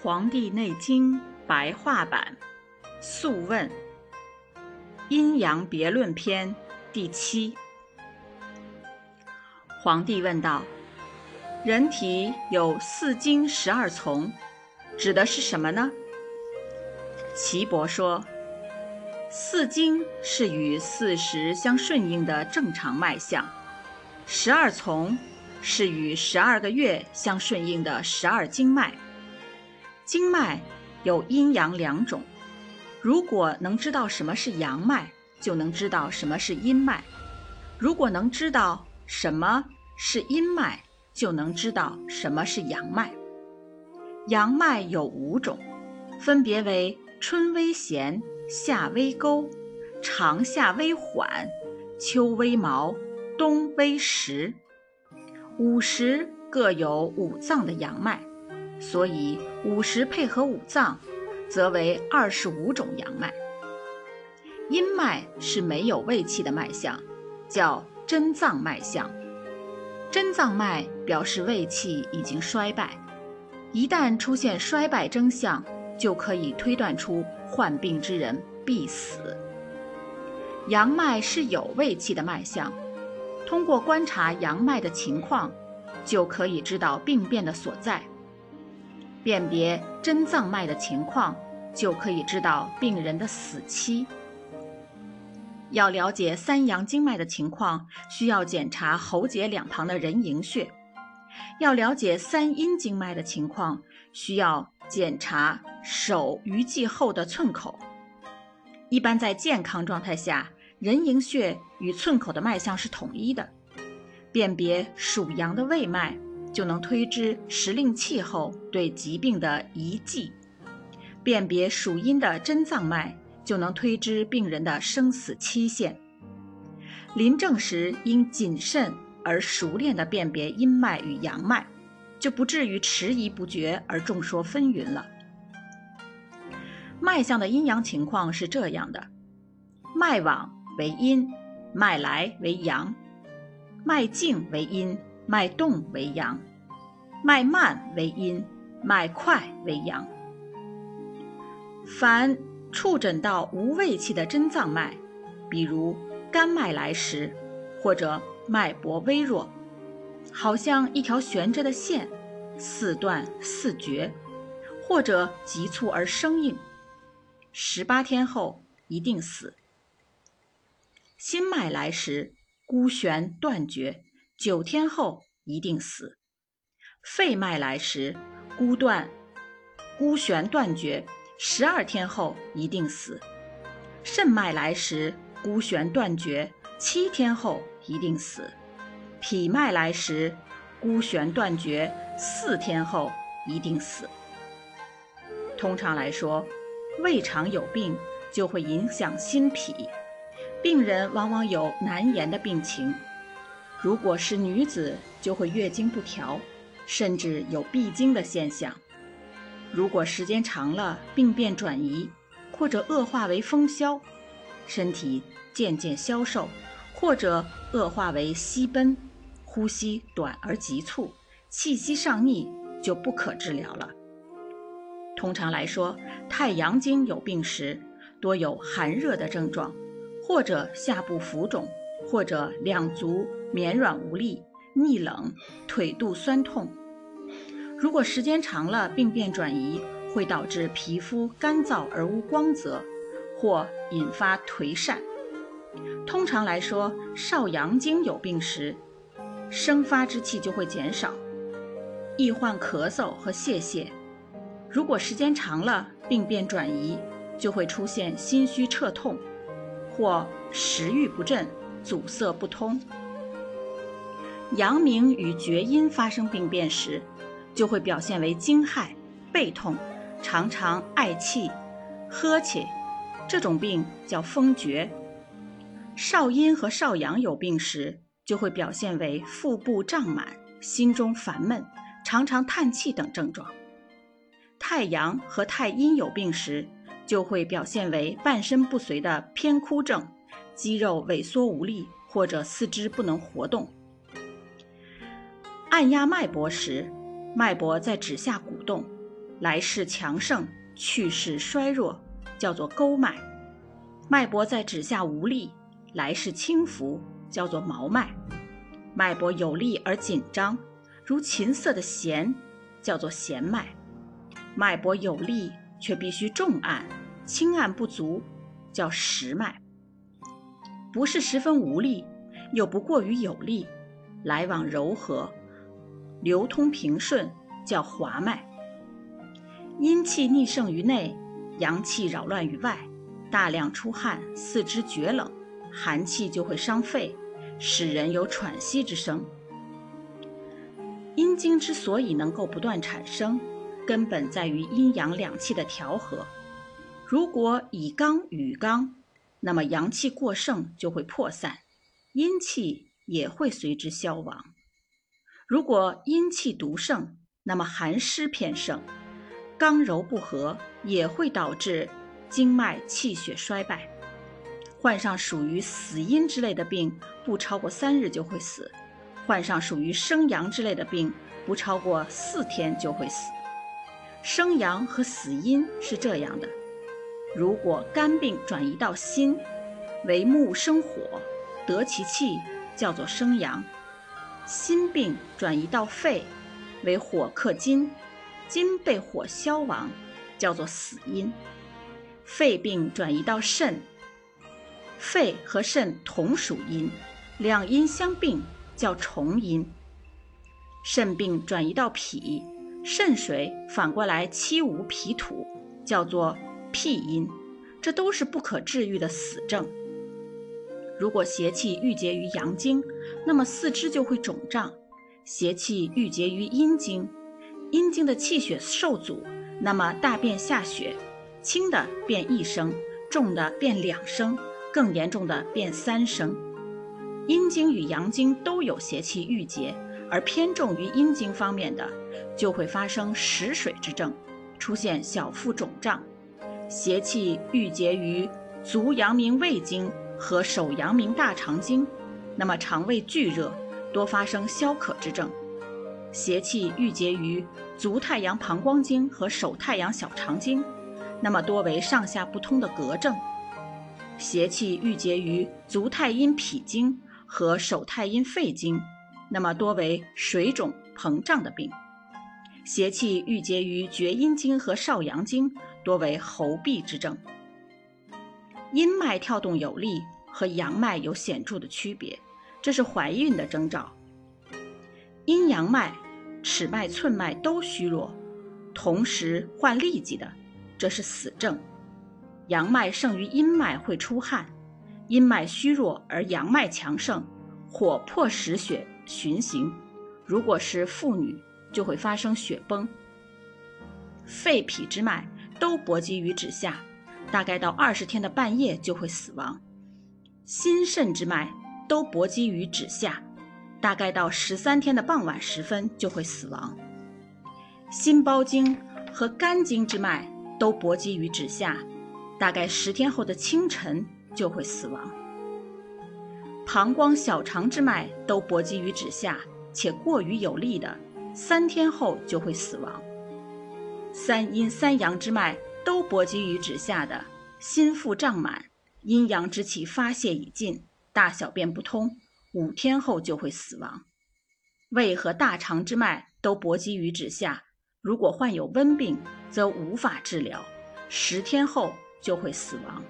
《黄帝内经》白话版，《素问·阴阳别论篇》第七。皇帝问道：“人体有四经十二从，指的是什么呢？”岐伯说：“四经是与四时相顺应的正常脉象，十二从是与十二个月相顺应的十二经脉。”经脉有阴阳两种，如果能知道什么是阳脉，就能知道什么是阴脉；如果能知道什么是阴脉，就能知道什么是阳脉。阳脉有五种，分别为春微弦，夏微勾，长夏微缓，秋微毛，冬微实。五十各有五脏的阳脉。所以五十配合五脏，则为二十五种阳脉。阴脉是没有胃气的脉象，叫真脏脉象。真脏脉表示胃气已经衰败，一旦出现衰败征象，就可以推断出患病之人必死。阳脉是有胃气的脉象，通过观察阳脉的情况，就可以知道病变的所在。辨别真脏脉的情况，就可以知道病人的死期。要了解三阳经脉的情况，需要检查喉结两旁的人迎穴；要了解三阴经脉的情况，需要检查手鱼际后的寸口。一般在健康状态下，人迎穴与寸口的脉象是统一的。辨别属阳的胃脉。就能推知时令气候对疾病的遗迹，辨别属阴的真脏脉，就能推知病人的生死期限。临症时应谨慎而熟练地辨别阴脉与阳脉，就不至于迟疑不决而众说纷纭了。脉象的阴阳情况是这样的：脉往为阴，脉来为阳；脉静为阴。脉动为阳，脉慢为阴，脉快为阳。凡触诊到无胃气的真脏脉，比如肝脉来时，或者脉搏微弱，好像一条悬着的线，似断似绝，或者急促而生硬，十八天后一定死。心脉来时，孤悬断绝。九天后一定死。肺脉来时，孤断、孤悬断绝；十二天后一定死。肾脉来时，孤悬断绝；七天后一定死。脾脉来时，孤悬断绝；四天后一定死。通常来说，胃肠有病就会影响心脾，病人往往有难言的病情。如果是女子，就会月经不调，甚至有闭经的现象。如果时间长了，病变转移，或者恶化为风消，身体渐渐消瘦，或者恶化为息奔，呼吸短而急促，气息上逆，就不可治疗了。通常来说，太阳经有病时，多有寒热的症状，或者下部浮肿，或者两足。绵软无力、逆冷、腿肚酸痛。如果时间长了，病变转移，会导致皮肤干燥而无光泽，或引发颓疝。通常来说，少阳经有病时，生发之气就会减少，易患咳嗽和泄泻。如果时间长了，病变转移，就会出现心虚彻痛，或食欲不振、阻塞不通。阳明与厥阴发生病变时，就会表现为惊骇、背痛，常常嗳气、呵气，这种病叫风厥。少阴和少阳有病时，就会表现为腹部胀满、心中烦闷、常常叹气等症状。太阳和太阴有病时，就会表现为半身不遂的偏枯症，肌肉萎缩无力，或者四肢不能活动。按压脉搏时，脉搏在指下鼓动，来势强盛，去势衰弱，叫做沟脉；脉搏在指下无力，来势轻浮，叫做毛脉；脉搏有力而紧张，如琴瑟的弦，叫做弦脉；脉搏有力却必须重按，轻按不足，叫实脉；不是十分无力，又不过于有力，来往柔和。流通平顺，叫滑脉。阴气逆盛于内，阳气扰乱于外，大量出汗，四肢厥冷，寒气就会伤肺，使人有喘息之声。阴经之所以能够不断产生，根本在于阴阳两气的调和。如果以刚与刚，那么阳气过盛就会破散，阴气也会随之消亡。如果阴气独盛，那么寒湿偏盛，刚柔不和也会导致经脉气血衰败。患上属于死阴之类的病，不超过三日就会死；患上属于生阳之类的病，不超过四天就会死。生阳和死阴是这样的：如果肝病转移到心，为木生火，得其气，叫做生阳。心病转移到肺，为火克金，金被火消亡，叫做死阴；肺病转移到肾，肺和肾同属阴，两阴相并，叫重阴；肾病转移到脾，肾水反过来欺无脾土，叫做脾阴，这都是不可治愈的死症。如果邪气郁结于阳经，那么四肢就会肿胀；邪气郁结于阴经，阴经的气血受阻，那么大便下血，轻的便一升，重的便两升，更严重的便三升。阴经与阳经都有邪气郁结，而偏重于阴经方面的，就会发生食水之症，出现小腹肿胀；邪气郁结于足阳明胃经。和手阳明大肠经，那么肠胃巨热，多发生消渴之症；邪气郁结于足太阳膀胱经和手太阳小肠经，那么多为上下不通的膈症；邪气郁结于足太阴脾经和手太阴肺经，那么多为水肿膨胀的病；邪气郁结于厥阴经和少阳经，多为喉痹之症。阴脉跳动有力和阳脉有显著的区别，这是怀孕的征兆。阴阳脉、尺脉、寸脉都虚弱，同时患痢疾的，这是死症。阳脉盛于阴脉会出汗，阴脉虚弱而阳脉强盛，火迫使血循行。如果是妇女，就会发生血崩。肺脾之脉都搏击于指下。大概到二十天的半夜就会死亡，心肾之脉都搏击于指下，大概到十三天的傍晚时分就会死亡。心包经和肝经之脉都搏击于指下，大概十天后的清晨就会死亡。膀胱、小肠之脉都搏击于指下，且过于有力的，三天后就会死亡。三阴、三阳之脉。都搏击于指下的心腹胀满，阴阳之气发泄已尽，大小便不通，五天后就会死亡。胃和大肠之脉都搏击于指下，如果患有温病，则无法治疗，十天后就会死亡。